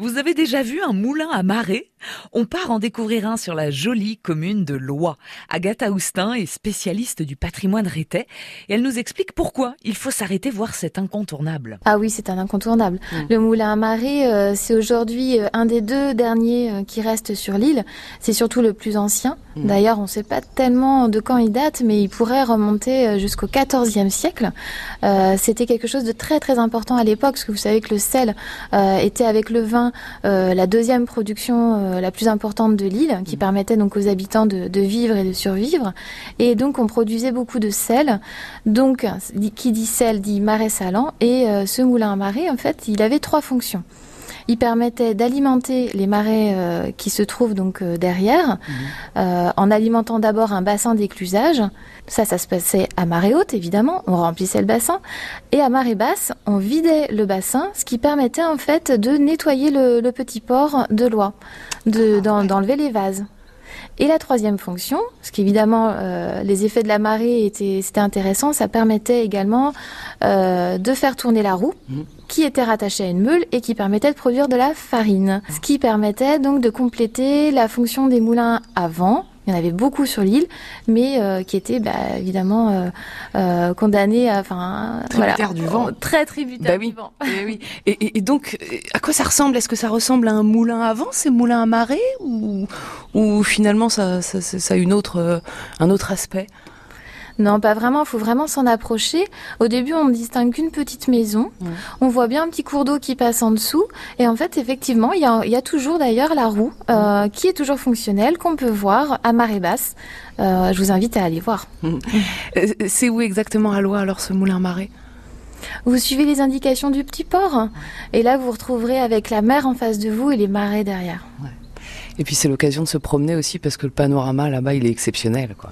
Vous avez déjà vu un moulin à marée? On part en découvrir un sur la jolie commune de Lois. Agatha Houstin est spécialiste du patrimoine rétais et elle nous explique pourquoi il faut s'arrêter voir cet incontournable. Ah oui, c'est un incontournable. Mmh. Le moulin à marée, euh, c'est aujourd'hui euh, un des deux derniers euh, qui restent sur l'île. C'est surtout le plus ancien. Mmh. D'ailleurs, on ne sait pas tellement de quand il date, mais il pourrait remonter jusqu'au XIVe siècle. C'était quelque chose de très très important à l'époque, parce que vous savez que le sel était avec le vin euh, la deuxième production euh, la plus importante de l'île, qui mmh. permettait donc aux habitants de, vivre et de survivre. Et donc on produisait beaucoup de sel. Donc qui dit sel dit marais salant. Et euh, ce moulin à marée, en fait, il avait trois fonctions. Il permettait d'alimenter les marais euh, qui se trouvent donc euh, derrière, mhm. euh, en alimentant d'abord un bassin d'éclusage. Ça, ça se passait à marée haute, évidemment. On remplissait le bassin. Et à marée basse, on vidait le bassin, ce qui permettait en fait de nettoyer le, petit port de l'oie, ah, d'enlever les vases. Et la troisième fonction, ce qui évidemment les effets de la marée étaient c'était intéressant, ça permettait également de faire tourner la roue. Mhm qui était rattaché à une meule et qui permettait de produire de la farine. Ce qui permettait donc de compléter la fonction des moulins avant. Il y en avait beaucoup sur l'île, mais euh, qui étaient bah, évidemment euh, euh, condamnés à, enfin, tributaire du vent, très tributaire bah du vent. Et, oui. et, donc, à quoi ça ressemble? Est-ce que ça ressemble à un moulin avant, ces moulins à marée, ou, ou finalement ça, ça, ça a une autre, un autre aspect? Non, pas vraiment. Il faut vraiment s'en approcher. Au début, on ne distingue qu'une petite maison. On voit bien un petit cours d'eau qui passe en dessous. Et en fait, effectivement, il y a, toujours d'ailleurs la roue euh, qui est toujours fonctionnelle, qu'on peut voir à marée basse. Euh, je vous invite à aller voir. Euh, c'est où exactement à Loire, alors, ce moulin marée? Vous suivez les indications du petit port et là vous retrouverez avec la mer en face de vous et les marais derrière. Et puis c'est l'occasion de se promener aussi parce que le panorama là-bas il est exceptionnel quoi.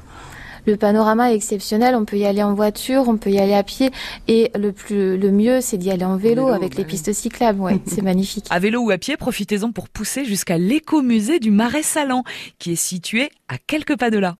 Le panorama est exceptionnel, on peut y aller en voiture, on peut y aller à pied et le plus le mieux c'est d'y aller en vélo, avec les pistes cyclables, ouais, c'est magnifique. À vélo ou à pied, profitez-en pour pousser jusqu'à l'écomusée du Marais Salant qui est situé à quelques pas de là.